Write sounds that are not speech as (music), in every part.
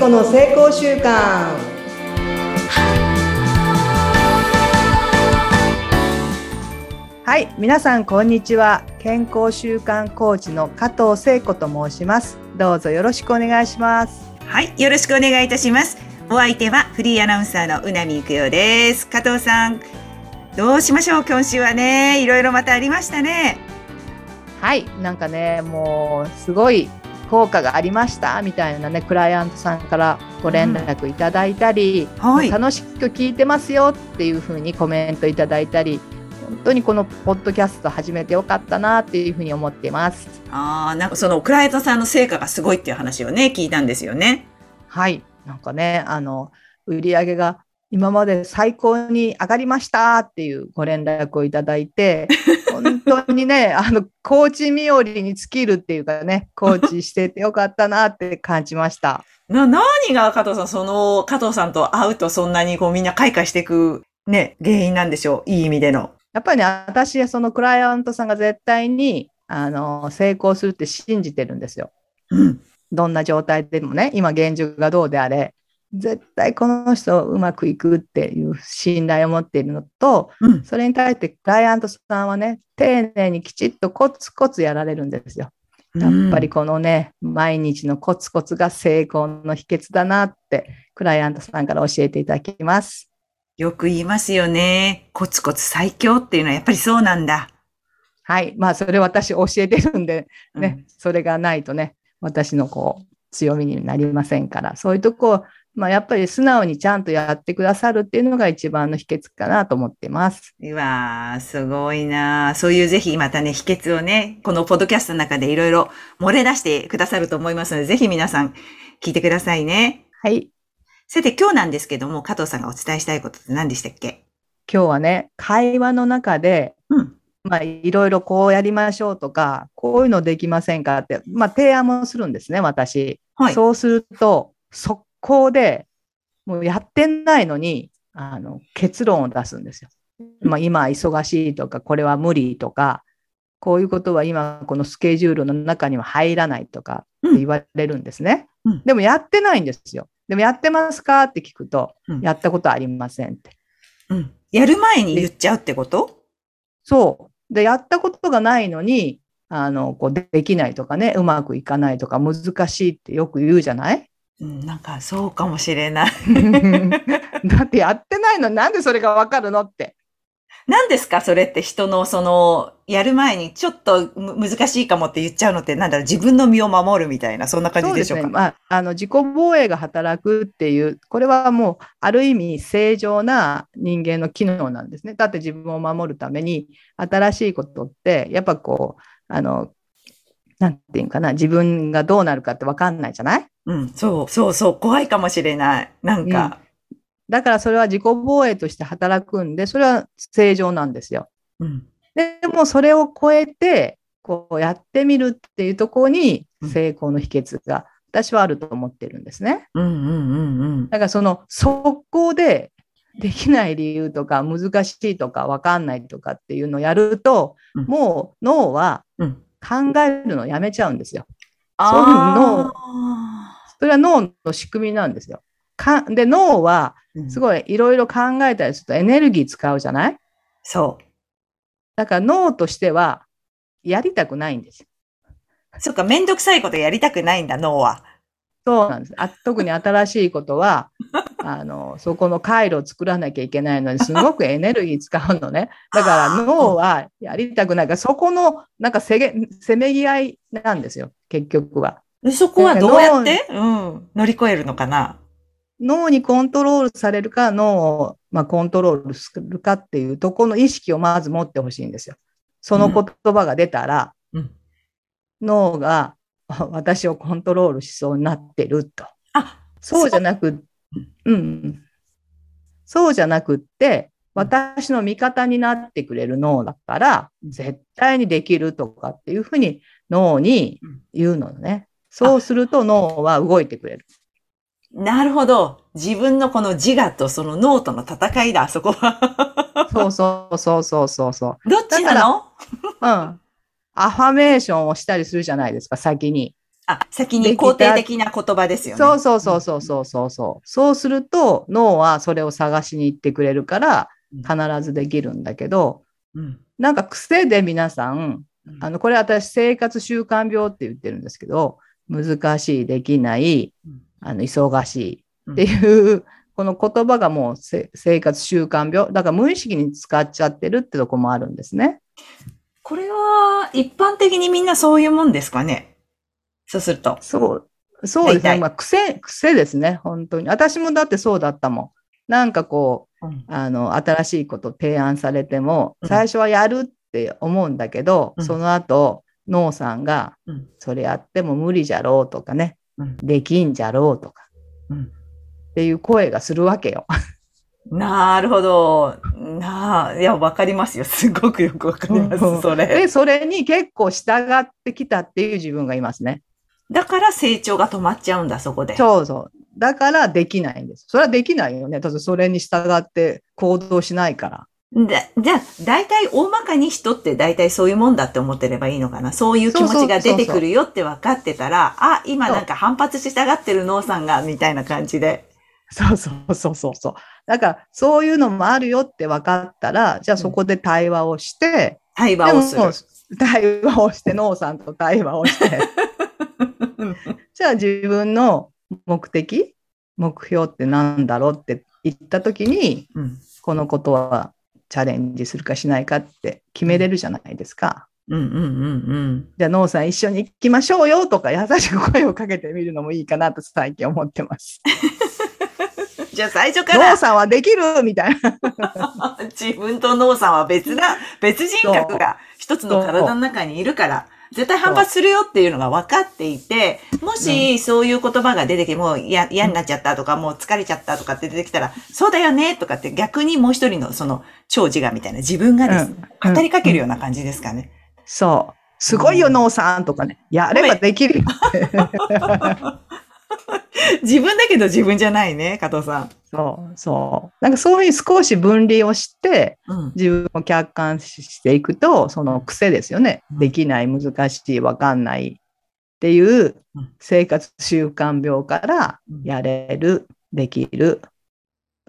子の成功習慣はい皆さんこんにちは。健康習慣コーチの加藤聖子と申します。どうぞよろしくお願いします。はいよろしくお願いいたします。お相手はフリーアナウンサーのうなみいくよです。加藤さんどうしましょう？今週はねいろいろまたありましたね。はいなんかねもうすごい効果がありましたみたいなねクライアントさんからご連絡いただいたり、うんはい、楽しく聞いてますよっていうふうにコメントいただいたり本当にこのポッドキャスト始めてよかったなっていうふうに思っています。ああ、なんかそのクライアントさんの成果がすごいっていう話をね聞いたんですよね。はい、なんかねあの売り上げが今まで最高に上がりましたっていうご連絡をいただいて、(laughs) 本当にね、あの、コーチ冥利に尽きるっていうかね、コーチしててよかったなって感じました。(laughs) な、何が加藤さん、その、加藤さんと会うとそんなにこうみんな開花していくね、原因なんでしょう？いい意味での。やっぱりね、私はそのクライアントさんが絶対に、あの、成功するって信じてるんですよ。うん。どんな状態でもね、今現状がどうであれ、絶対この人うまくいくっていう信頼を持っているのと、うん、それに対してクライアントさんはね、丁寧にきちっとコツコツやられるんですよ。やっぱりこのね、うん、毎日のコツコツが成功の秘訣だなって、クライアントさんから教えていただきます。よく言いますよね。コツコツ最強っていうのはやっぱりそうなんだ。はい。まあ、それ私教えてるんで、ね、うん、それがないとね、私のこう、強みになりませんから、そういうとこまあ、やっぱり素直にちゃんとやってくださるっていうのが一番の秘訣かなと思ってます。うわー、すごいなそういうぜひまたね、秘訣をね、このポッドキャストの中でいろいろ漏れ出してくださると思いますので、ぜひ皆さん聞いてくださいね。はい。さて今日なんですけども、加藤さんがお伝えしたいことって何でしたっけ？今日はね、会話の中で、うん、まあ、いろいろこうやりましょうとか、こういうのできませんかって、まあ、提案もするんですね、私。はい、そうすると、速攻で、もうやってないのに、あの、結論を出すんですよ。まあ、今忙しいとか、これは無理とか、こういうことは今このスケジュールの中には入らないとか言われるんですね。うん、でもやってないんですよ。でもやってますかって聞くと、うん、やったことありませんって。うん。やる前に言っちゃうってこと？そう。で、やったことがないのに、あの、こうできないとかね、うまくいかないとか難しいってよく言うじゃない？うん、なんかそうかもしれない。(laughs) だってやってないのなんでそれがわかるのって。何ですか？それって人のその、やる前にちょっと難しいかもって言っちゃうのってなんだろう自分の身を守るみたいな、そんな感じでしょうか？ね。まあ、あの、自己防衛が働くっていう、これはもう、ある意味正常な人間の機能なんですね。だって自分を守るために、新しいことって、やっぱこう、あの、なんていうかな、自分がどうなるかってわかんないじゃない？うん、そう、そうそう、怖いかもしれない。なんか、うん、だからそれは自己防衛として働くんで、それは正常なんですよ。うん、でもそれを超えて、こうやってみるっていうところに成功の秘訣が私はあると思ってるんですね。うんうんうんうん、だからその速攻でできない理由とか難しいとか分かんないとかっていうのをやると、うん、もう脳は考えるのをやめちゃうんですよ。そういう脳それは脳の仕組みなんですよ。かで、脳は、すごいいろいろ考えたりするとエネルギー使うじゃない？そう。だから脳としては、やりたくないんですよ。そっか、めんどくさいことやりたくないんだ、脳は。そうなんです。あ特に新しいことは、(laughs) あの、そこの回路を作らなきゃいけないのに、すごくエネルギー使うのね。だから脳はやりたくないから、そこの、なんかせげ、せめぎ合いなんですよ、結局は。そこはどうやって、うん、乗り越えるのかな？脳にコントロールされるか、脳を、まあ、コントロールするかっていうとこの意識をまず持ってほしいんですよ。その言葉が出たら、うん、脳が (laughs) 私をコントロールしそうになってると。あそうじゃなく、うん。そうじゃなくって、私の味方になってくれる脳だから、絶対にできるとかっていうふうに脳に言うのね。そうすると脳は動いてくれる。なるほど。自分のこの自我とその脳との戦いだ、そこは。そうそうそうそうそうそう。どっちなの？うん。アファメーションをしたりするじゃないですか、先に。あ、先に肯定的な言葉ですよね。そうそうそうそうそうそうそう。そうすると脳はそれを探しに行ってくれるから必ずできるんだけど、うん、なんか癖で皆さん、あの、これ私生活習慣病って言ってるんですけど、難しい、できない、あの、忙しいっていう、この言葉がもう生活習慣病。だから無意識に使っちゃってるってとこもあるんですね。これは一般的にみんなそういうもんですかね？そうすると。そう。そうですね。まあ、癖、癖ですね。本当に。私もだってそうだったもん。なんかこう、うん、あの、新しいこと提案されても、最初はやるって思うんだけど、うん、その後、脳さんが、それやっても無理じゃろうとかね、うん、できんじゃろうとか、っていう声がするわけよ。(laughs) なるほど。なあ、いや、わかりますよ。すごくよくわかります、それ。で、それに結構従ってきたっていう自分がいますね。だから成長が止まっちゃうんだ、そこで。そうそう。だからできないんです。それはできないよね。だってそれに従って行動しないから。で、じゃあ、大体大まかに人って大体そういうもんだって思ってればいいのかな？そういう気持ちが出てくるよって分かってたら、あ、今なんか反発し従ってる農さんが、みたいな感じで。そうそうそうそうそう。だから、そういうのもあるよって分かったら、じゃあそこで対話をして、うん、対話をする。対話をして、農さんと対話をして、(laughs) じゃあ自分の目的、目標って何だろうって言ったときに、うん、このことはチャレンジするかしないかって決めれるじゃないですか。うんうんうんうん。じゃあ、ノーさん一緒に行きましょうよとか優しく声をかけてみるのもいいかなと最近思ってます。(laughs) じゃあ最初から。ノーさんはできるみたいな。(laughs) 自分とノーさんは別な、別人格が一つの体の中にいるから。絶対反発するよっていうのが分かっていて、もしそういう言葉が出てきて、もう嫌になっちゃったとか、もう疲れちゃったとかって出てきたら、そうだよねとかって逆にもう一人のその超自我みたいな自分がですね、語りかけるような感じですかね。そう。すごいよ、ノーさんとかね。やればできるよ。(laughs) (laughs) 自分だけど自分じゃないね、加藤さん。そう、そう。なんかそういう少し分離をして、うん、自分を客観視していくと、その癖ですよね。うん、できない、難しい、わかんないっていう生活習慣病からやれる、できる、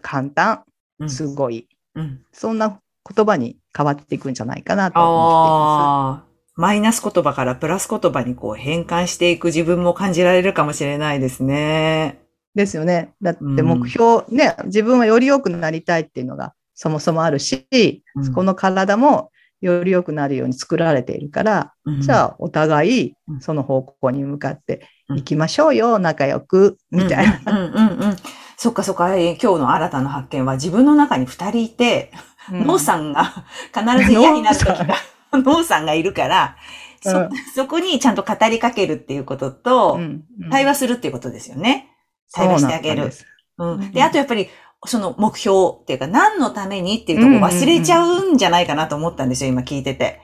簡単、すごい。うん、そんな言葉に変わっていくんじゃないかなと思っています。マイナス言葉からプラス言葉にこう変換していく自分も感じられるかもしれないですね。ですよね。だって目標、うん、ね、自分はより良くなりたいっていうのがそもそもあるし、うん、この体もより良くなるように作られているから、うん、じゃあお互いその方向に向かっていきましょうよ、仲良く、みたいな。うんうんうん、そっかそっか、今日の新たな発見は自分の中に二人いて、ノ、う、さんが必ず嫌になる時が (laughs) ノさんがいるから、そ、うん、そこにちゃんと語りかけるっていうことと、うんうん、対話するっていうことですよね。対話してあげる。うん。で、あとやっぱり、その目標っていうか、何のためにっていうとこ忘れちゃうんじゃないかなと思ったんですよ、今聞いてて。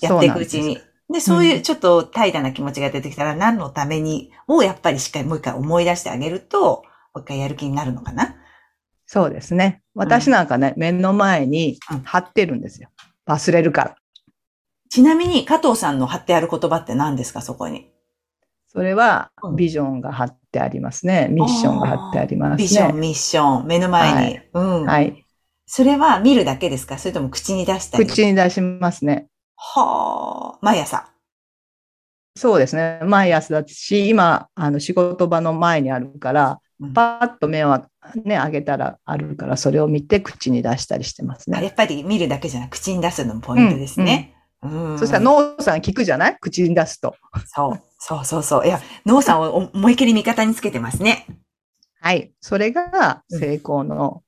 やっていくうちに。で、そういうちょっと怠惰な気持ちが出てきたら、何のためにをやっぱりしっかりもう一回思い出してあげると、もう一回やる気になるのかな。そうですね。私なんかね、うん、目の前に貼ってるんですよ。忘れるから。ちなみに加藤さんの貼ってある言葉って何ですか、そこに？それは、ビジョンが貼ってありますね。ミッションが貼ってありますね。ビジョン、ミッション、目の前に。はい、うん。はい。それは見るだけですか？それとも口に出したり口に出しますね。はあ、毎朝。そうですね。毎朝だし、今、あの、仕事場の前にあるから、うん、パッと目をね、上げたらあるから、それを見て口に出したりしてますね。やっぱり見るだけじゃなく口に出すのもポイントですね。そしたら脳さん聞くじゃない？口に出すと。そう。そうそうそう。いや、脳さんを思いっきり味方につけてますね。はい。それが成功の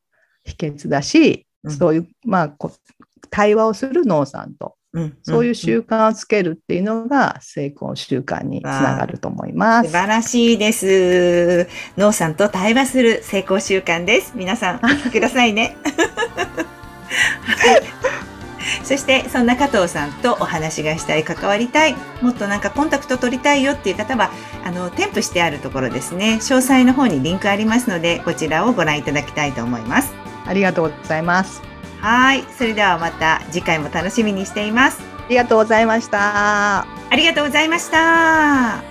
秘訣だし、うん、そういう、まあ対話をする脳さんと、うん、そういう習慣をつけるっていうのが成功習慣につながると思います。素晴らしいです。脳さんと対話する成功習慣です。皆さん、(laughs) くださいね。(laughs) (laughs) そしてそんな加藤さんとお話がしたい関わりたいもっとなんかコンタクト取りたいよっていう方はあの添付してあるところですね。詳細の方にリンクありますのでこちらをご覧いただきたいと思います。ありがとうございます。はい。それではまた次回も楽しみにしています。ありがとうございました。ありがとうございました